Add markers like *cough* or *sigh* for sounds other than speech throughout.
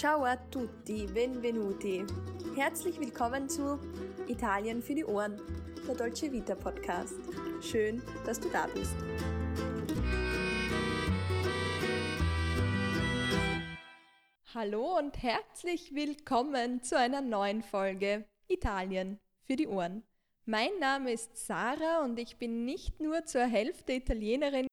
Ciao a tutti, benvenuti. Herzlich willkommen zu Italien für die Ohren, der Dolce Vita Podcast. Schön, dass du da bist. Hallo und herzlich willkommen zu einer neuen Folge Italien für die Ohren. Mein Name ist Sarah und ich bin nicht nur zur Hälfte Italienerin,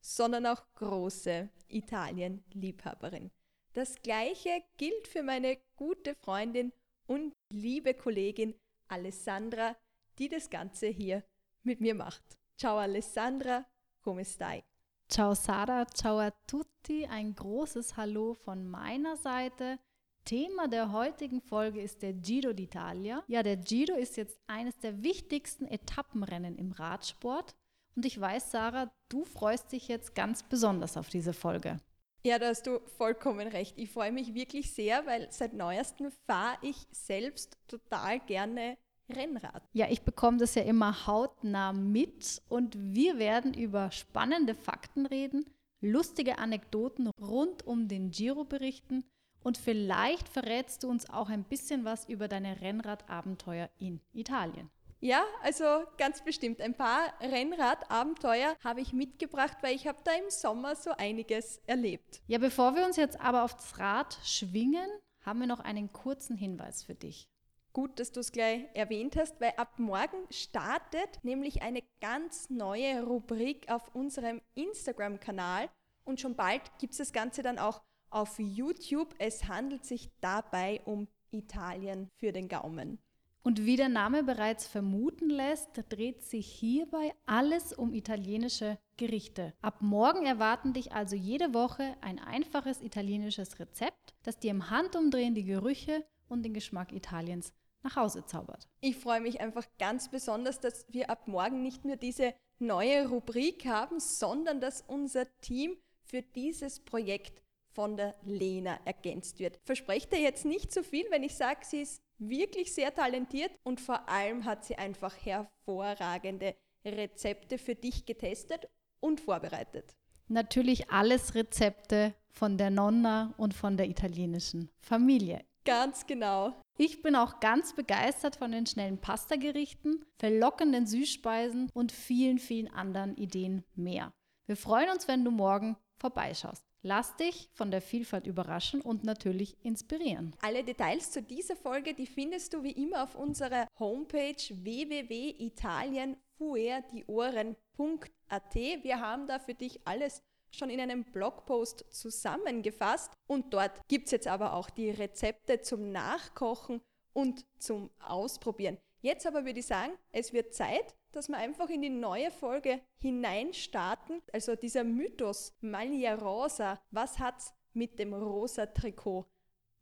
sondern auch große Italien-Liebhaberin. Das gleiche gilt für meine gute Freundin und liebe Kollegin Alessandra, die das Ganze hier mit mir macht. Ciao Alessandra, come stai? Ciao Sara, ciao a tutti, ein großes Hallo von meiner Seite. Thema der heutigen Folge ist der Giro d'Italia. Ja, der Giro ist jetzt eines der wichtigsten Etappenrennen im Radsport. Und ich weiß, Sarah, du freust dich jetzt ganz besonders auf diese Folge. Ja, da hast du vollkommen recht. Ich freue mich wirklich sehr, weil seit neuestem fahre ich selbst total gerne Rennrad. Ja, ich bekomme das ja immer hautnah mit und wir werden über spannende Fakten reden, lustige Anekdoten rund um den Giro berichten und vielleicht verrätst du uns auch ein bisschen was über deine Rennradabenteuer in Italien. Ja, also ganz bestimmt. Ein paar Rennradabenteuer habe ich mitgebracht, weil ich habe da im Sommer so einiges erlebt. Ja, bevor wir uns jetzt aber aufs Rad schwingen, haben wir noch einen kurzen Hinweis für dich. Gut, dass du es gleich erwähnt hast, weil ab morgen startet nämlich eine ganz neue Rubrik auf unserem Instagram-Kanal und schon bald gibt es das Ganze dann auch auf YouTube. Es handelt sich dabei um Italien für den Gaumen. Und wie der Name bereits vermuten lässt, dreht sich hierbei alles um italienische Gerichte. Ab morgen erwarten dich also jede Woche ein einfaches italienisches Rezept, das dir im Handumdrehen die Gerüche und den Geschmack Italiens nach Hause zaubert. Ich freue mich einfach ganz besonders, dass wir ab morgen nicht nur diese neue Rubrik haben, sondern dass unser Team für dieses Projekt von der Lena ergänzt wird. Versprecht ihr jetzt nicht so viel, wenn ich sage, sie ist wirklich sehr talentiert und vor allem hat sie einfach hervorragende Rezepte für dich getestet und vorbereitet. Natürlich alles Rezepte von der Nonna und von der italienischen Familie. Ganz genau. Ich bin auch ganz begeistert von den schnellen Pastagerichten, verlockenden Süßspeisen und vielen, vielen anderen Ideen mehr. Wir freuen uns, wenn du morgen vorbeischaust. Lass dich von der Vielfalt überraschen und natürlich inspirieren. Alle Details zu dieser Folge, die findest du wie immer auf unserer Homepage www.italienfuerdiohren.at. Wir haben da für dich alles schon in einem Blogpost zusammengefasst und dort gibt es jetzt aber auch die Rezepte zum Nachkochen und zum Ausprobieren. Jetzt aber würde ich sagen, es wird Zeit, dass wir einfach in die neue Folge hineinstarten. Also dieser Mythos Maglia Rosa, was hat's mit dem rosa Trikot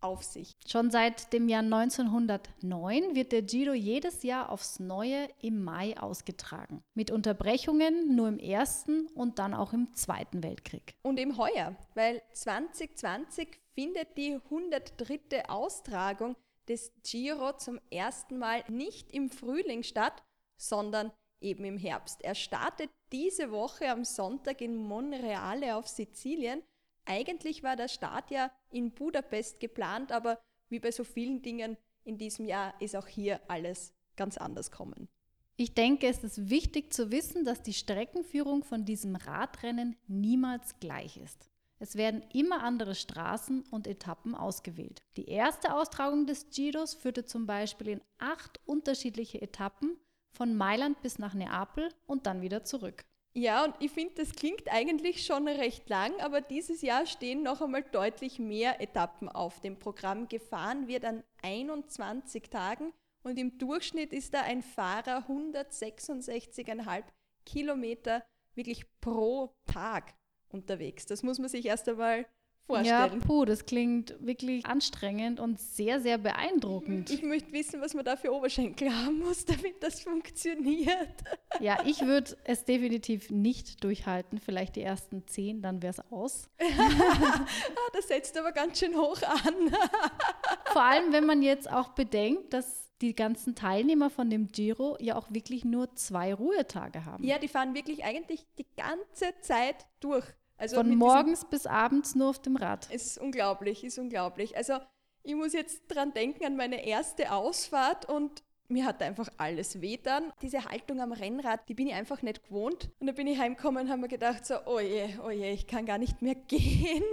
auf sich? Schon seit dem Jahr 1909 wird der Giro jedes Jahr aufs Neue im Mai ausgetragen. Mit Unterbrechungen nur im Ersten und dann auch im Zweiten Weltkrieg. Und im Heuer, weil 2020 findet die 103. Austragung des Giro zum ersten Mal nicht im Frühling statt, sondern eben im Herbst. Er startet diese Woche am Sonntag in Monreale auf Sizilien. Eigentlich war der Start ja in Budapest geplant, aber wie bei so vielen Dingen in diesem Jahr ist auch hier alles ganz anders kommen. Ich denke, es ist wichtig zu wissen, dass die Streckenführung von diesem Radrennen niemals gleich ist. Es werden immer andere Straßen und Etappen ausgewählt. Die erste Austragung des Giros führte zum Beispiel in acht unterschiedliche Etappen von Mailand bis nach Neapel und dann wieder zurück. Ja, und ich finde, das klingt eigentlich schon recht lang, aber dieses Jahr stehen noch einmal deutlich mehr Etappen auf dem Programm. Gefahren wird an 21 Tagen und im Durchschnitt ist da ein Fahrer 166,5 Kilometer wirklich pro Tag unterwegs. Das muss man sich erst einmal vorstellen. Ja, puh, das klingt wirklich anstrengend und sehr, sehr beeindruckend. Ich möchte wissen, was man da für Oberschenkel haben muss, *laughs* damit das funktioniert. Ja, ich würde es definitiv nicht durchhalten. Vielleicht die ersten zehn, dann wäre es aus. *laughs* Ah, das setzt aber ganz schön hoch an. *laughs* Vor allem, wenn man jetzt auch bedenkt, dass die ganzen Teilnehmer von dem Giro ja auch wirklich nur zwei Ruhetage haben. Ja, die fahren wirklich eigentlich die ganze Zeit durch. Also Von morgens bis abends nur auf dem Rad. Ist unglaublich, ist unglaublich. Also ich muss jetzt dran denken an meine erste Ausfahrt und mir hat einfach alles wehtan. Diese Haltung am Rennrad, die bin ich einfach nicht gewohnt. Und da bin ich heimgekommen und habe mir gedacht, so, oh je, oh je, ich kann gar nicht mehr *laughs* gehen.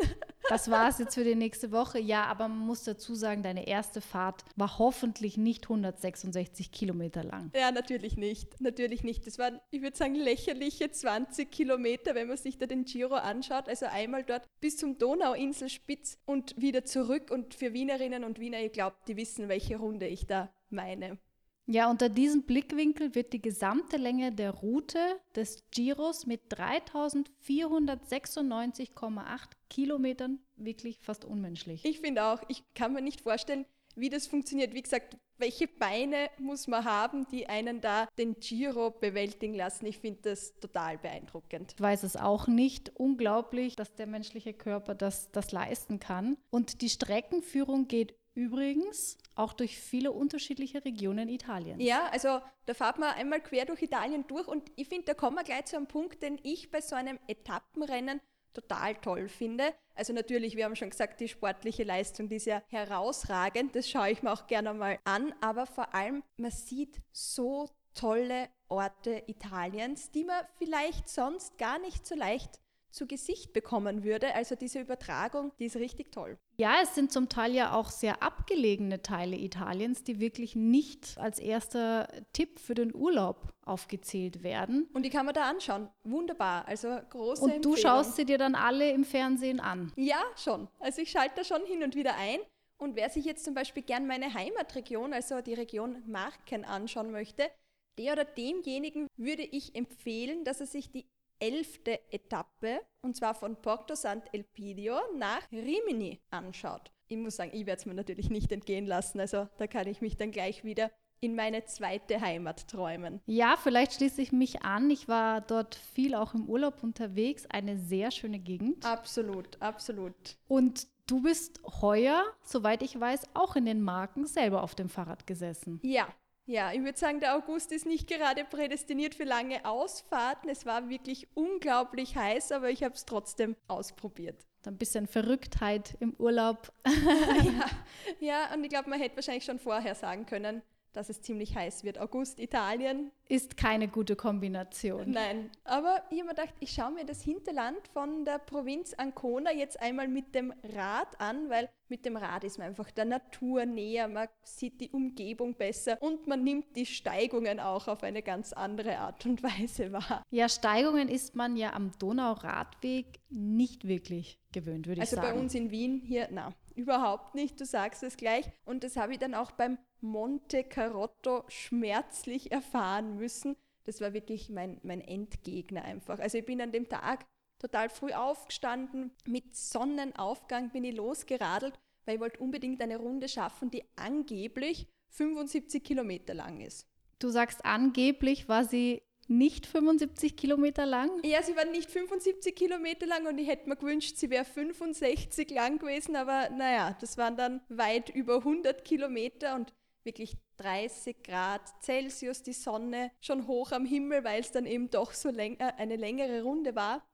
Das war es jetzt für die nächste Woche. Ja, aber man muss dazu sagen, deine erste Fahrt war hoffentlich nicht 166 Kilometer lang. Ja, natürlich nicht. Natürlich nicht. Das waren, ich würde sagen, lächerliche 20 Kilometer, wenn man sich da den Giro anschaut. Also einmal dort bis zum Donauinselspitz und wieder zurück. Und für Wienerinnen und Wiener, ich glaube, die wissen, welche Runde ich da meine. Ja, unter diesem Blickwinkel wird die gesamte Länge der Route des Giros mit 3496,8 Kilometern wirklich fast unmenschlich. Ich finde auch, ich kann mir nicht vorstellen, wie das funktioniert. Wie gesagt, welche Beine muss man haben, die einen da den Giro bewältigen lassen? Ich finde das total beeindruckend. Ich weiß es auch nicht. Unglaublich, dass der menschliche Körper das, das leisten kann. Und die Streckenführung geht Übrigens auch durch viele unterschiedliche Regionen Italiens. Ja, also da fahrt man einmal quer durch Italien durch und ich finde, da kommen wir gleich zu einem Punkt, den ich bei so einem Etappenrennen total toll finde. Also natürlich, wir haben schon gesagt, die sportliche Leistung, die ist ja herausragend, das schaue ich mir auch gerne mal an, aber vor allem, man sieht so tolle Orte Italiens, die man vielleicht sonst gar nicht so leicht zu Gesicht bekommen würde. Also diese Übertragung, die ist richtig toll. Ja, es sind zum Teil ja auch sehr abgelegene Teile Italiens, die wirklich nicht als erster Tipp für den Urlaub aufgezählt werden. Und die kann man da anschauen. Wunderbar. Also große Und Empfehlung. du schaust sie dir dann alle im Fernsehen an? Ja, schon. Also ich schalte da schon hin und wieder ein. Und wer sich jetzt zum Beispiel gern meine Heimatregion, also die Region Marken, anschauen möchte, der oder demjenigen würde ich empfehlen, dass er sich die elfte Etappe, und zwar von Porto Sant'Elpidio nach Rimini anschaut. Ich muss sagen, ich werde es mir natürlich nicht entgehen lassen, also da kann ich mich dann gleich wieder in meine zweite Heimat träumen. Ja, vielleicht schließe ich mich an. Ich war dort viel auch im Urlaub unterwegs. Eine sehr schöne Gegend. Absolut, absolut. Und du bist heuer, soweit ich weiß, auch in den Marken selber auf dem Fahrrad gesessen. Ja, ja, ich würde sagen, der August ist nicht gerade prädestiniert für lange Ausfahrten. Es war wirklich unglaublich heiß, aber ich habe es trotzdem ausprobiert. Ein bisschen Verrücktheit im Urlaub. *laughs* ja, *laughs* ja, und ich glaube, man hätte wahrscheinlich schon vorher sagen können, dass es ziemlich heiß wird. August, Italien. Ist keine gute Kombination. Nein, aber ich habe mir gedacht, ich schaue mir das Hinterland von der Provinz Ancona jetzt einmal mit dem Rad an, weil mit dem Rad ist man einfach der Natur näher, man sieht die Umgebung besser und man nimmt die Steigungen auch auf eine ganz andere Art und Weise wahr. Ja, Steigungen ist man ja am Donauradweg nicht wirklich gewöhnt, würde also ich sagen. Also bei uns in Wien hier, na, überhaupt nicht, du sagst es gleich. Und das habe ich dann auch beim Monte Carotto schmerzlich erfahren müssen. Das war wirklich mein, mein Endgegner einfach. Also ich bin an dem Tag total früh aufgestanden, mit Sonnenaufgang bin ich losgeradelt, weil ich wollte unbedingt eine Runde schaffen, die angeblich 75 Kilometer lang ist. Du sagst angeblich, war sie nicht 75 Kilometer lang? Ja, sie war nicht 75 Kilometer lang und ich hätte mir gewünscht, sie wäre 65 lang gewesen, aber naja, das waren dann weit über 100 Kilometer und wirklich 30 Grad Celsius, die Sonne schon hoch am Himmel, weil es dann eben doch so läng äh, eine längere Runde war.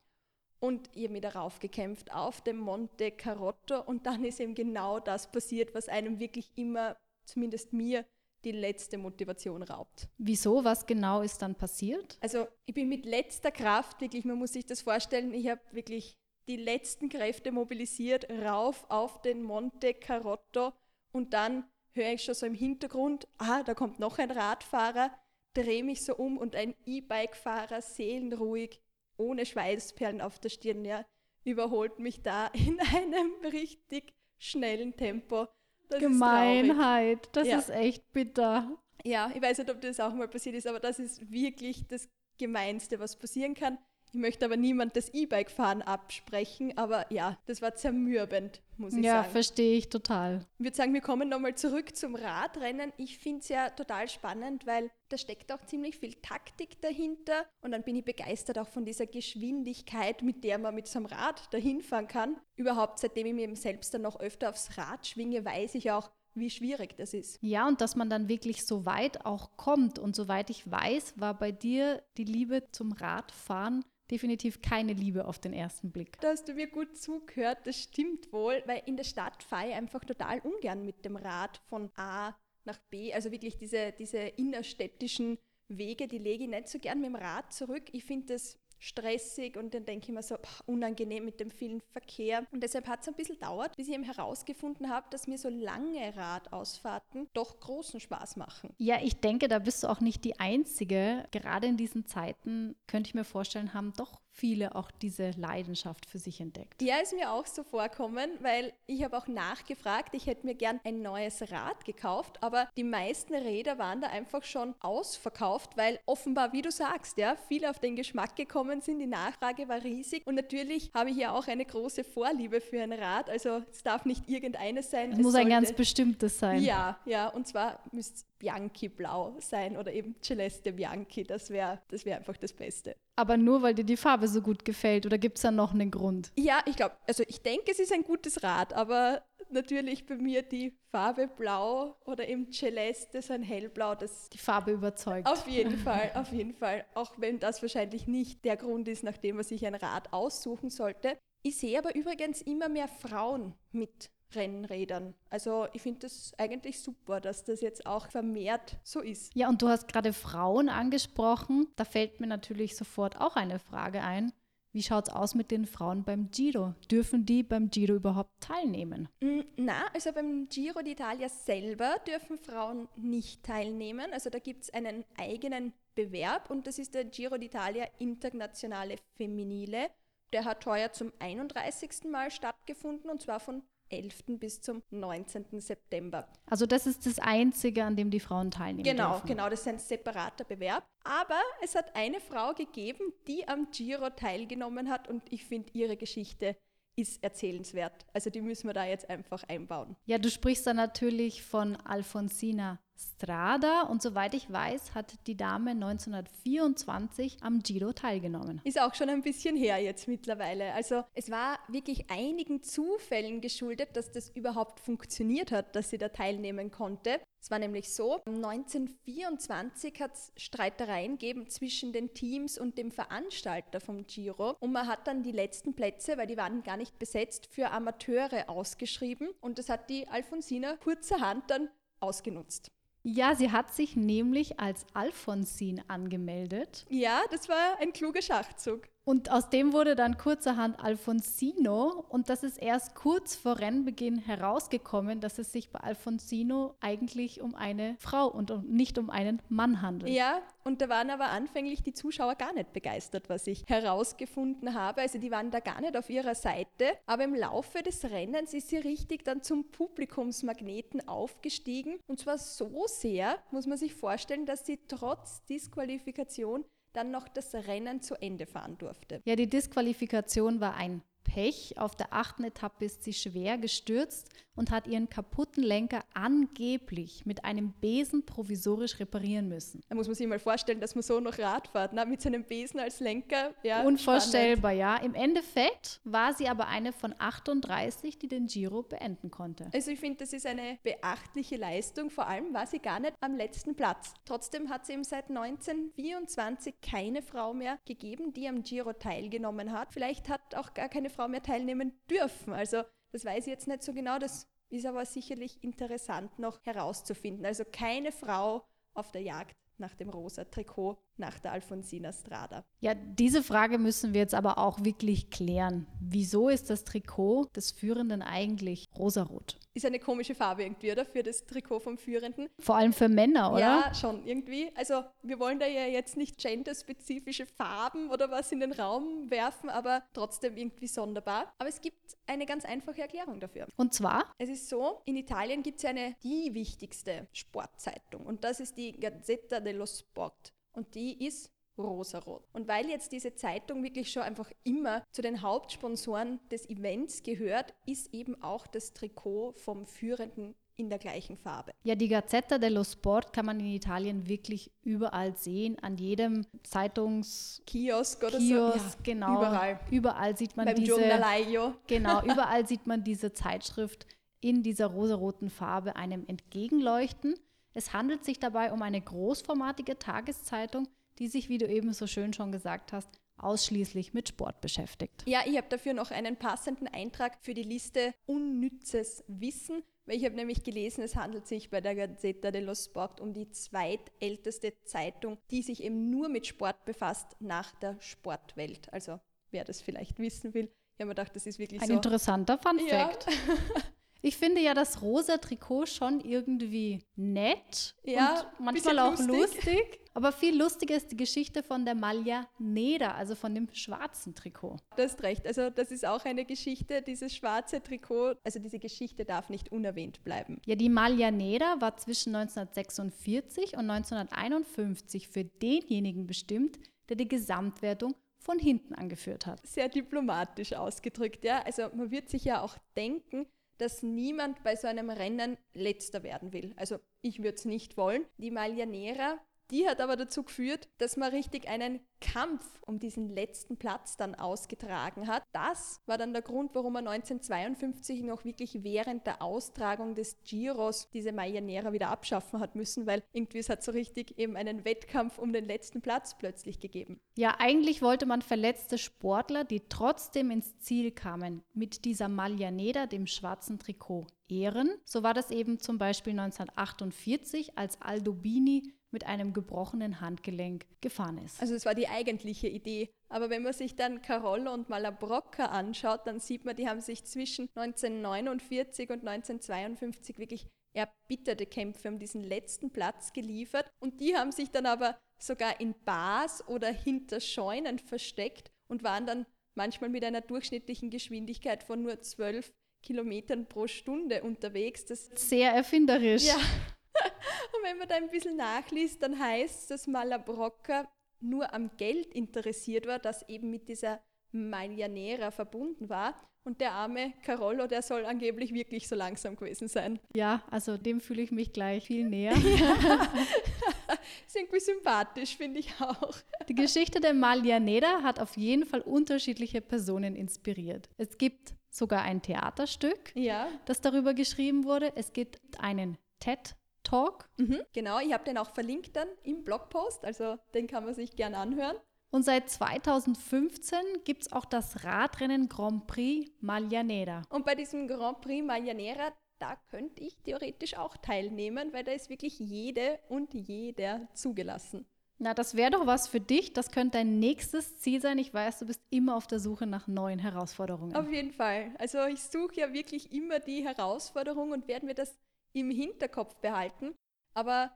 Und ich habe mich darauf gekämpft, auf dem Monte Carotto. Und dann ist eben genau das passiert, was einem wirklich immer, zumindest mir, die letzte Motivation raubt. Wieso? Was genau ist dann passiert? Also ich bin mit letzter Kraft, wirklich, man muss sich das vorstellen, ich habe wirklich die letzten Kräfte mobilisiert, rauf auf den Monte Carotto und dann höre ich schon so im Hintergrund, ah, da kommt noch ein Radfahrer, drehe mich so um und ein E-Bike-Fahrer, seelenruhig, ohne Schweißperlen auf der Stirn, ja, überholt mich da *laughs* in einem richtig schnellen Tempo. Das Gemeinheit, ist das ja. ist echt bitter. Ja, ich weiß nicht, ob das auch mal passiert ist, aber das ist wirklich das Gemeinste, was passieren kann. Ich möchte aber niemand das E-Bike-Fahren absprechen, aber ja, das war zermürbend, muss ich ja, sagen. Ja, verstehe ich total. Ich würde sagen, wir kommen nochmal zurück zum Radrennen. Ich finde es ja total spannend, weil da steckt auch ziemlich viel Taktik dahinter und dann bin ich begeistert auch von dieser Geschwindigkeit, mit der man mit so einem Rad dahin fahren kann. Überhaupt, seitdem ich mir eben selbst dann noch öfter aufs Rad schwinge, weiß ich auch, wie schwierig das ist. Ja, und dass man dann wirklich so weit auch kommt. Und soweit ich weiß, war bei dir die Liebe zum Radfahren definitiv keine Liebe auf den ersten Blick. Da hast du mir gut zugehört, das stimmt wohl, weil in der Stadt fahre ich einfach total ungern mit dem Rad von A nach B. Also wirklich diese, diese innerstädtischen Wege, die lege ich nicht so gern mit dem Rad zurück. Ich finde das stressig und dann denke ich mir so, boah, unangenehm mit dem vielen Verkehr. Und deshalb hat es ein bisschen dauert, bis ich eben herausgefunden habe, dass mir so lange Radausfahrten doch großen Spaß machen. Ja, ich denke, da bist du auch nicht die Einzige. Gerade in diesen Zeiten könnte ich mir vorstellen, haben doch viele auch diese Leidenschaft für sich entdeckt. Ja, ist mir auch so vorkommen, weil ich habe auch nachgefragt, ich hätte mir gern ein neues Rad gekauft, aber die meisten Räder waren da einfach schon ausverkauft, weil offenbar, wie du sagst, ja, viele auf den Geschmack gekommen sind, die Nachfrage war riesig und natürlich habe ich ja auch eine große Vorliebe für ein Rad, also es darf nicht irgendeines sein. Es, es muss ein ganz bestimmtes sein. Ja, ja, und zwar müsste Bianchi blau sein oder eben Celeste Bianchi, das wäre das wär einfach das Beste. Aber nur, weil dir die Farbe so gut gefällt oder gibt es da noch einen Grund? Ja, ich glaube, also ich denke, es ist ein gutes Rad, aber natürlich bei mir die Farbe Blau oder eben Celeste, so ein Hellblau, das... Die Farbe überzeugt. Auf jeden Fall, auf jeden Fall. Auch wenn das wahrscheinlich nicht der Grund ist, nachdem man sich ein Rad aussuchen sollte. Ich sehe aber übrigens immer mehr Frauen mit Rennrädern. Also ich finde das eigentlich super, dass das jetzt auch vermehrt so ist. Ja, und du hast gerade Frauen angesprochen. Da fällt mir natürlich sofort auch eine Frage ein. Wie schaut es aus mit den Frauen beim Giro? Dürfen die beim Giro überhaupt teilnehmen? Mm, na, also beim Giro d'Italia selber dürfen Frauen nicht teilnehmen. Also da gibt es einen eigenen Bewerb und das ist der Giro d'Italia Internationale Feminile. Der hat heuer zum 31. Mal stattgefunden und zwar von 11. bis zum 19. September. Also das ist das Einzige, an dem die Frauen teilnehmen Genau, dürfen. genau, das ist ein separater Bewerb. Aber es hat eine Frau gegeben, die am Giro teilgenommen hat und ich finde ihre Geschichte ist erzählenswert. Also die müssen wir da jetzt einfach einbauen. Ja, du sprichst da natürlich von Alfonsina Strada und soweit ich weiß, hat die Dame 1924 am Giro teilgenommen. Ist auch schon ein bisschen her jetzt mittlerweile. Also es war wirklich einigen Zufällen geschuldet, dass das überhaupt funktioniert hat, dass sie da teilnehmen konnte. Es war nämlich so, 1924 hat es Streitereien gegeben zwischen den Teams und dem Veranstalter vom Giro und man hat dann die letzten Plätze, weil die waren gar nicht besetzt, für Amateure ausgeschrieben und das hat die Alfonsina kurzerhand dann ausgenutzt. Ja, sie hat sich nämlich als Alfonsin angemeldet. Ja, das war ein kluger Schachzug. Und aus dem wurde dann kurzerhand Alfonsino und das ist erst kurz vor Rennbeginn herausgekommen, dass es sich bei Alfonsino eigentlich um eine Frau und nicht um einen Mann handelt. Ja, und da waren aber anfänglich die Zuschauer gar nicht begeistert, was ich herausgefunden habe. Also die waren da gar nicht auf ihrer Seite, aber im Laufe des Rennens ist sie richtig dann zum Publikumsmagneten aufgestiegen und zwar so sehr, muss man sich vorstellen, dass sie trotz Disqualifikation dann noch das Rennen zu Ende fahren durfte. Ja, die Disqualifikation war ein Pech. Auf der achten Etappe ist sie schwer gestürzt und hat ihren kaputten Lenker angeblich mit einem Besen provisorisch reparieren müssen. Da muss man sich mal vorstellen, dass man so noch Rad fährt, ne? mit seinem Besen als Lenker. Ja, Unvorstellbar, spannend. ja. Im Endeffekt war sie aber eine von 38, die den Giro beenden konnte. Also ich finde, das ist eine beachtliche Leistung. Vor allem war sie gar nicht am letzten Platz. Trotzdem hat es eben seit 1924 keine Frau mehr gegeben, die am Giro teilgenommen hat. Vielleicht hat auch gar keine Frau Frau mehr teilnehmen dürfen. Also das weiß ich jetzt nicht so genau, das ist aber sicherlich interessant noch herauszufinden. Also keine Frau auf der Jagd nach dem rosa Trikot nach der Alfonsina Strada. Ja, diese Frage müssen wir jetzt aber auch wirklich klären. Wieso ist das Trikot des Führenden eigentlich rosarot? Ist eine komische Farbe irgendwie, oder? Für das Trikot vom Führenden. Vor allem für Männer, oder? Ja, schon irgendwie. Also wir wollen da ja jetzt nicht genderspezifische Farben oder was in den Raum werfen, aber trotzdem irgendwie sonderbar. Aber es gibt eine ganz einfache Erklärung dafür. Und zwar? Es ist so, in Italien gibt es ja eine, die wichtigste Sportzeitung und das ist die Gazzetta dello Sport und die ist rosarot. Und weil jetzt diese Zeitung wirklich schon einfach immer zu den Hauptsponsoren des Events gehört, ist eben auch das Trikot vom Führenden in der gleichen Farbe. Ja, die Gazzetta dello Sport kann man in Italien wirklich überall sehen, an jedem Zeitungskiosk oder Kiosk, so. Ja, genau. Überall. Überall sieht man Beim diese Giornalaio. *laughs* Genau, überall sieht man diese Zeitschrift in dieser rosaroten Farbe einem entgegenleuchten. Es handelt sich dabei um eine großformatige Tageszeitung, die sich, wie du eben so schön schon gesagt hast, ausschließlich mit Sport beschäftigt. Ja, ich habe dafür noch einen passenden Eintrag für die Liste Unnützes Wissen, weil ich habe nämlich gelesen, es handelt sich bei der Gazzetta dello Sport um die zweitälteste Zeitung, die sich eben nur mit Sport befasst nach der Sportwelt. Also wer das vielleicht wissen will. Ich habe mir gedacht, das ist wirklich Ein so. interessanter Fun Ja. *laughs* Ich finde ja das rosa Trikot schon irgendwie nett Ja, und manchmal auch lustig. lustig. Aber viel lustiger ist die Geschichte von der Maglia Nera, also von dem schwarzen Trikot. Du hast recht. Also das ist auch eine Geschichte, dieses schwarze Trikot. Also diese Geschichte darf nicht unerwähnt bleiben. Ja, die Maglia Nera war zwischen 1946 und 1951 für denjenigen bestimmt, der die Gesamtwertung von hinten angeführt hat. Sehr diplomatisch ausgedrückt, ja. Also man wird sich ja auch denken, dass niemand bei so einem Rennen letzter werden will. Also ich würde es nicht wollen. Die Maglianera, die hat aber dazu geführt, dass man richtig einen Kampf um diesen letzten Platz dann ausgetragen hat. Das war dann der Grund, warum man 1952 noch wirklich während der Austragung des Giros diese Maglianera wieder abschaffen hat müssen, weil irgendwie es hat so richtig eben einen Wettkampf um den letzten Platz plötzlich gegeben. Ja, eigentlich wollte man verletzte Sportler, die trotzdem ins Ziel kamen, mit dieser Maglia Nera, dem schwarzen Trikot, ehren. So war das eben zum Beispiel 1948, als Aldobini mit einem gebrochenen Handgelenk gefahren ist. Also es war die eigentliche Idee. Aber wenn man sich dann Carollo und Malabrocca anschaut, dann sieht man, die haben sich zwischen 1949 und 1952 wirklich erbitterte Kämpfe um diesen letzten Platz geliefert. Und die haben sich dann aber sogar in Bars oder hinter Scheunen versteckt und waren dann manchmal mit einer durchschnittlichen Geschwindigkeit von nur 12 Kilometern pro Stunde unterwegs. Das Sehr erfinderisch. ja. Und *laughs* wenn man da ein bisschen nachliest, dann heißt es, dass Malabrocca nur am Geld interessiert war, das eben mit dieser Maglianera verbunden war. Und der arme Carollo, der soll angeblich wirklich so langsam gewesen sein. Ja, also dem fühle ich mich gleich viel näher. *laughs* *laughs* Ist irgendwie sympathisch, finde ich auch. Die Geschichte der Maglia Nera hat auf jeden Fall unterschiedliche Personen inspiriert. Es gibt sogar ein Theaterstück, Ja. das darüber geschrieben wurde. Es gibt einen TED-Talk Mhm. Genau, ich habe den auch verlinkt dann im Blogpost, also den kann man sich gern anhören. Und seit 2015 gibt es auch das Radrennen Grand Prix Maglia Nera. Und bei diesem Grand Prix Maglianera, da könnte ich theoretisch auch teilnehmen, weil da ist wirklich jede und jeder zugelassen. Na, das wäre doch was für dich. Das könnte dein nächstes Ziel sein. Ich weiß, du bist immer auf der Suche nach neuen Herausforderungen. Auf jeden Fall. Also ich suche ja wirklich immer die Herausforderung und werde mir das im Hinterkopf behalten. Aber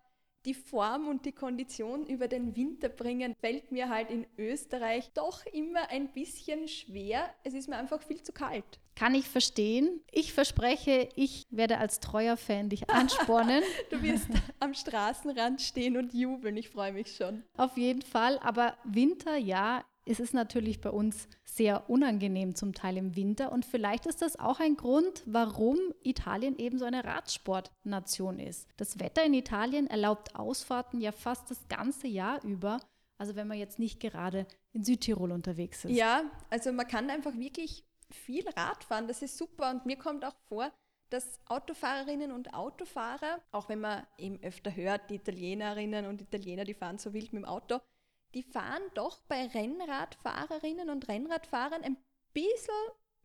die Form und die Kondition über den Winter bringen, fällt mir halt in Österreich doch immer ein bisschen schwer. Es ist mir einfach viel zu kalt. Kann ich verstehen. Ich verspreche, ich werde als treuer Fan dich anspornen. *laughs* Du wirst am Straßenrand stehen und jubeln. Ich freue mich schon. Auf jeden Fall. Aber Winter, ja, es ist natürlich bei uns sehr unangenehm zum Teil im Winter. Und vielleicht ist das auch ein Grund, warum Italien eben so eine Radsportnation ist. Das Wetter in Italien erlaubt Ausfahrten ja fast das ganze Jahr über. Also wenn man jetzt nicht gerade in Südtirol unterwegs ist. Ja, also man kann einfach wirklich viel Rad fahren. Das ist super. Und mir kommt auch vor, dass Autofahrerinnen und Autofahrer, auch wenn man eben öfter hört, die Italienerinnen und Italiener, die fahren so wild mit dem Auto, die fahren doch bei Rennradfahrerinnen und Rennradfahrern ein bisschen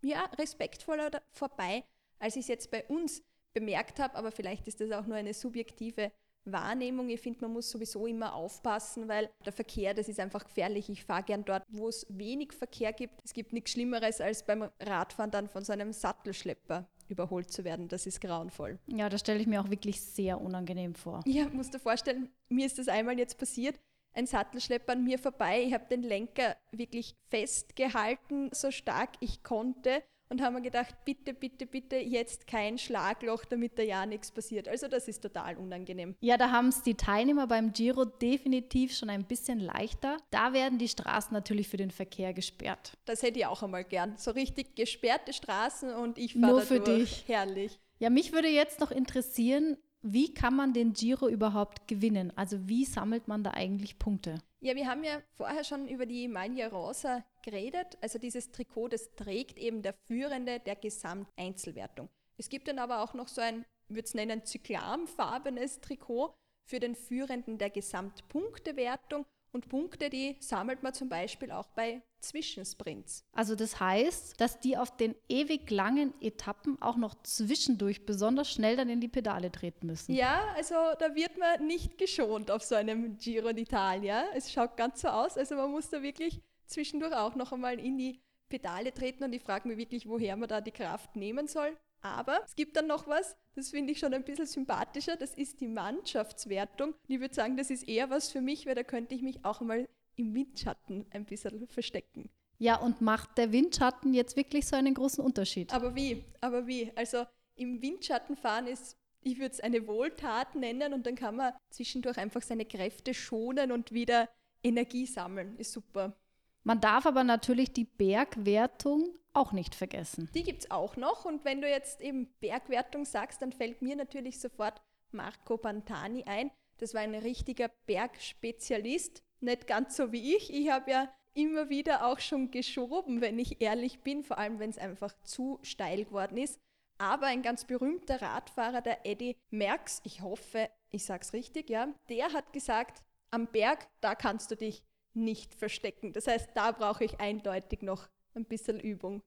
ja, respektvoller vorbei, als ich es jetzt bei uns bemerkt habe. Aber vielleicht ist das auch nur eine subjektive Wahrnehmung. Ich finde, man muss sowieso immer aufpassen, weil der Verkehr, das ist einfach gefährlich. Ich fahre gern dort, wo es wenig Verkehr gibt. Es gibt nichts Schlimmeres, als beim Radfahren dann von so einem Sattelschlepper überholt zu werden. Das ist grauenvoll. Ja, das stelle ich mir auch wirklich sehr unangenehm vor. Ja, musst dir vorstellen, mir ist das einmal jetzt passiert. Ein Sattelschlepper an mir vorbei. Ich habe den Lenker wirklich festgehalten, so stark ich konnte. Und habe mir gedacht, bitte, bitte, bitte, jetzt kein Schlagloch, damit da ja nichts passiert. Also das ist total unangenehm. Ja, da haben es die Teilnehmer beim Giro definitiv schon ein bisschen leichter. Da werden die Straßen natürlich für den Verkehr gesperrt. Das hätte ich auch einmal gern. So richtig gesperrte Straßen und ich fahre Nur für durch. dich. Herrlich. Ja, mich würde jetzt noch interessieren, wie kann man den Giro überhaupt gewinnen? Also wie sammelt man da eigentlich Punkte? Ja, wir haben ja vorher schon über die Maglia Rosa geredet. Also dieses Trikot, das trägt eben der Führende der Gesamteinzelwertung. Es gibt dann aber auch noch so ein, ich würde es nennen, zyklamfarbenes Trikot für den Führenden der Gesamtpunktewertung. Und Punkte, die sammelt man zum Beispiel auch bei Zwischensprints. Also das heißt, dass die auf den ewig langen Etappen auch noch zwischendurch besonders schnell dann in die Pedale treten müssen. Ja, also da wird man nicht geschont auf so einem Giro d'Italia. Es schaut ganz so aus, also man muss da wirklich zwischendurch auch noch einmal in die Pedale treten und ich frage mich wirklich, woher man da die Kraft nehmen soll. Aber es gibt dann noch was, das finde ich schon ein bisschen sympathischer, das ist die Mannschaftswertung. Ich würde sagen, das ist eher was für mich, weil da könnte ich mich auch mal im Windschatten ein bisschen verstecken. Ja, und macht der Windschatten jetzt wirklich so einen großen Unterschied? Aber wie? Aber wie? Also im Windschatten fahren ist, ich würde es eine Wohltat nennen und dann kann man zwischendurch einfach seine Kräfte schonen und wieder Energie sammeln. Ist super. Man darf aber natürlich die Bergwertung auch nicht vergessen. Die gibt es auch noch und wenn du jetzt eben Bergwertung sagst, dann fällt mir natürlich sofort Marco Pantani ein. Das war ein richtiger Bergspezialist, nicht ganz so wie ich. Ich habe ja immer wieder auch schon geschoben, wenn ich ehrlich bin, vor allem wenn es einfach zu steil geworden ist. Aber ein ganz berühmter Radfahrer, der Eddie Merckx, ich hoffe, ich sage es richtig, ja, der hat gesagt, am Berg, da kannst du dich nicht verstecken. Das heißt, da brauche ich eindeutig noch ein bisschen Übung.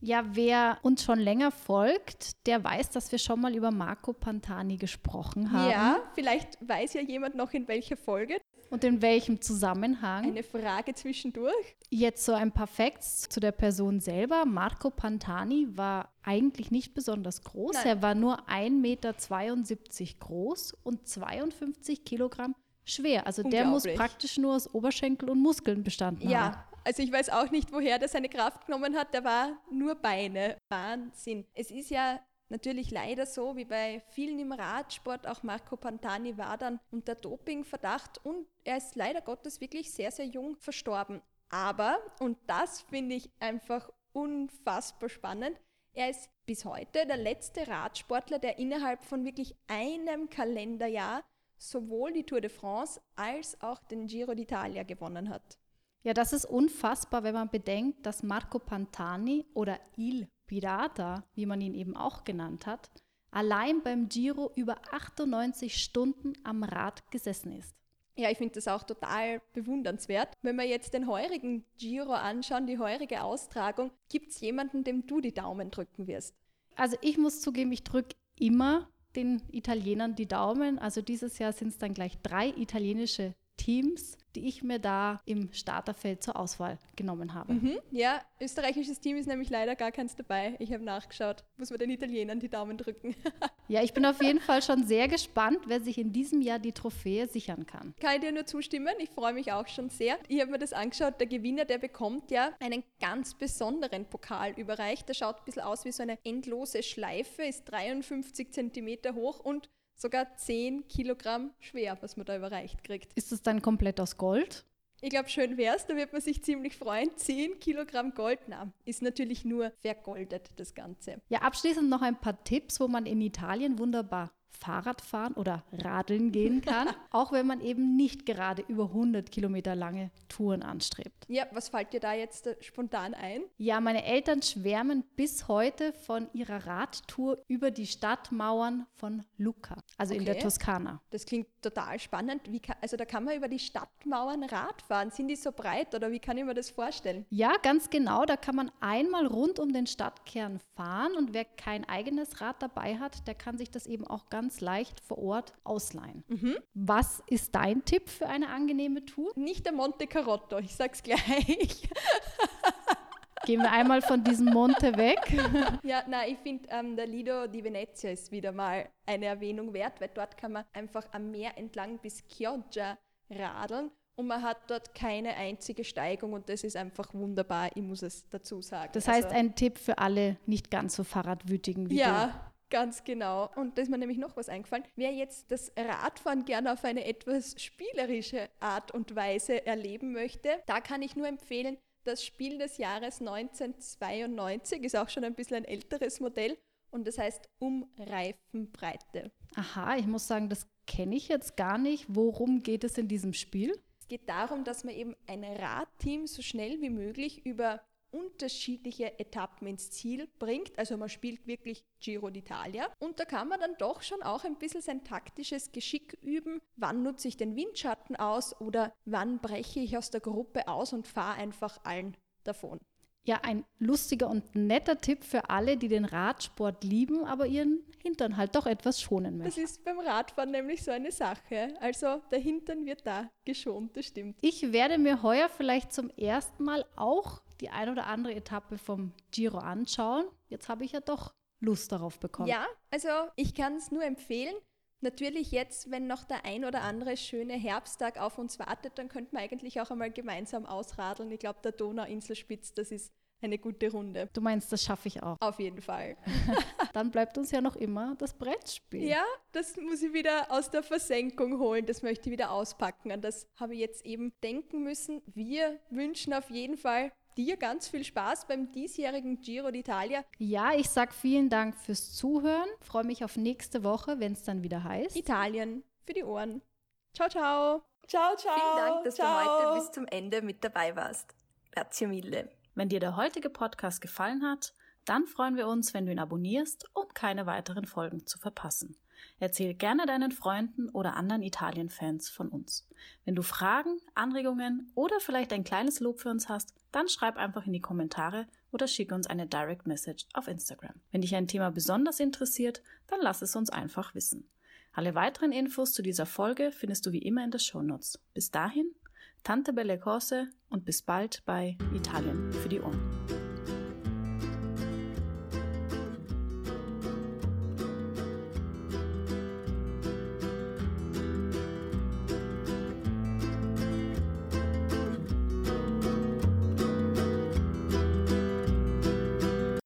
Ja, wer uns schon länger folgt, der weiß, dass wir schon mal über Marco Pantani gesprochen haben. Ja, vielleicht weiß ja jemand noch in welcher Folge. Und in welchem Zusammenhang? Eine Frage zwischendurch. Jetzt so ein paar Facts zu der Person selber. Marco Pantani war eigentlich nicht besonders groß. Nein. Er war nur 1,72 Meter groß und 52 Kilogramm schwer. Also der muss praktisch nur aus Oberschenkel und Muskeln bestanden ja, haben. Ja, also ich weiß auch nicht, woher der seine Kraft genommen hat. Der war nur Beine. Wahnsinn. Es ist ja natürlich leider so, wie bei vielen im Radsport, auch Marco Pantani war dann unter Dopingverdacht und er ist leider Gottes wirklich sehr, sehr jung verstorben. Aber, und das finde ich einfach unfassbar spannend, er ist bis heute der letzte Radsportler, der innerhalb von wirklich einem Kalenderjahr sowohl die Tour de France als auch den Giro d'Italia gewonnen hat. Ja, das ist unfassbar, wenn man bedenkt, dass Marco Pantani oder Il Pirata, wie man ihn eben auch genannt hat, allein beim Giro über 98 Stunden am Rad gesessen ist. Ja, ich finde das auch total bewundernswert. Wenn wir jetzt den heurigen Giro anschauen, die heurige Austragung, gibt es jemanden, dem du die Daumen drücken wirst? Also ich muss zugeben, ich drücke immer den Italienern die Daumen. Also dieses Jahr sind es dann gleich drei italienische Teams, die ich mir da im Starterfeld zur Auswahl genommen habe. Mhm, ja, österreichisches Team ist nämlich leider gar keins dabei. Ich habe nachgeschaut. Muss man den Italienern die Daumen drücken. *laughs* ja, ich bin auf jeden Fall schon sehr gespannt, wer sich in diesem Jahr die Trophäe sichern kann. Kann ich dir nur zustimmen. Ich freue mich auch schon sehr. Ich habe mir das angeschaut. Der Gewinner, der bekommt ja einen ganz besonderen Pokal überreicht. Der schaut ein bisschen aus wie so eine endlose Schleife, ist 53 Zentimeter hoch und sogar 10 Kilogramm schwer, was man da überreicht kriegt. Ist das dann komplett aus Gold? Ich glaube, schön wäre es, da wird man sich ziemlich freuen. 10 Kilogramm Gold, na, ist natürlich nur vergoldet, das Ganze. Ja, abschließend noch ein paar Tipps, wo man in Italien wunderbar Fahrrad fahren oder Radeln gehen *laughs* kann, auch wenn man eben nicht gerade über 100 Kilometer lange Touren anstrebt. Ja, was fällt dir da jetzt äh, spontan ein? Ja, meine Eltern schwärmen bis heute von ihrer Radtour über die Stadtmauern von Lucca, also okay. in der Toskana. Das klingt total spannend. Wie kann, also da kann man über die Stadtmauern Rad fahren. Sind die so breit oder wie kann ich mir das vorstellen? Ja, ganz genau. Da kann man einmal rund um den Stadtkern fahren und wer kein eigenes Rad dabei hat, der kann sich das eben auch ganz ganz leicht vor Ort ausleihen. Mhm. Was ist dein Tipp für eine angenehme Tour? Nicht der Monte Carotto, ich sag's gleich. *laughs* Gehen wir einmal von diesem Monte weg. *laughs* ja, nein, ich finde, ähm, der Lido di Venezia ist wieder mal eine Erwähnung wert, weil dort kann man einfach am Meer entlang bis Chioggia radeln und man hat dort keine einzige Steigung und das ist einfach wunderbar, ich muss es dazu sagen. Das heißt, also, ein Tipp für alle nicht ganz so Fahrradwütigen wie ja, du. Ganz genau. Und da ist mir nämlich noch was eingefallen. Wer jetzt das Radfahren gerne auf eine etwas spielerische Art und Weise erleben möchte, da kann ich nur empfehlen, das Spiel des Jahres 1992 ist auch schon ein bisschen ein älteres Modell und das heißt Umreifenbreite. Aha, ich muss sagen, das kenne ich jetzt gar nicht. Worum geht es in diesem Spiel? Es geht darum, dass man eben ein Radteam so schnell wie möglich über unterschiedliche Etappen ins Ziel bringt. Also man spielt wirklich Giro d'Italia. Und da kann man dann doch schon auch ein bisschen sein taktisches Geschick üben. Wann nutze ich den Windschatten aus oder wann breche ich aus der Gruppe aus und fahre einfach allen davon. Ja, ein lustiger und netter Tipp für alle, die den Radsport lieben, aber ihren Hintern halt doch etwas schonen möchten. Das ist beim Radfahren nämlich so eine Sache. Also der Hintern wird da geschont, das stimmt. Ich werde mir heuer vielleicht zum ersten Mal auch die ein oder andere Etappe vom Giro anschauen. Jetzt habe ich ja doch Lust darauf bekommen. Ja, also ich kann es nur empfehlen. Natürlich jetzt, wenn noch der ein oder andere schöne Herbsttag auf uns wartet, dann könnten wir eigentlich auch einmal gemeinsam ausradeln. Ich glaube, der Donauinselspitz, das ist eine gute Runde. Du meinst, das schaffe ich auch. Auf jeden Fall. *laughs* Dann bleibt uns ja noch immer das Brettspiel. Ja, das muss ich wieder aus der Versenkung holen. Das möchte ich wieder auspacken. An das habe ich jetzt eben denken müssen. Wir wünschen auf jeden Fall dir ganz viel Spaß beim diesjährigen Giro d'Italia. Ja, ich sage vielen Dank fürs Zuhören. Freue mich auf nächste Woche, wenn es dann wieder heißt. Italien für die Ohren. Ciao, ciao. Ciao, ciao. Vielen Dank, dass ciao. du heute bis zum Ende mit dabei warst. Grazie mille. Wenn dir der heutige Podcast gefallen hat, dann freuen wir uns, wenn du ihn abonnierst, um keine weiteren Folgen zu verpassen. Erzähl gerne deinen Freunden oder anderen Italien-Fans von uns. Wenn du Fragen, Anregungen oder vielleicht ein kleines Lob für uns hast, dann schreib einfach in die Kommentare oder schick uns eine Direct Message auf Instagram. Wenn dich ein Thema besonders interessiert, dann lass es uns einfach wissen. Alle weiteren Infos zu dieser Folge findest du wie immer in den Shownotes. Bis dahin, Tante Belle Cose und bis bald bei Italien für die Ohren.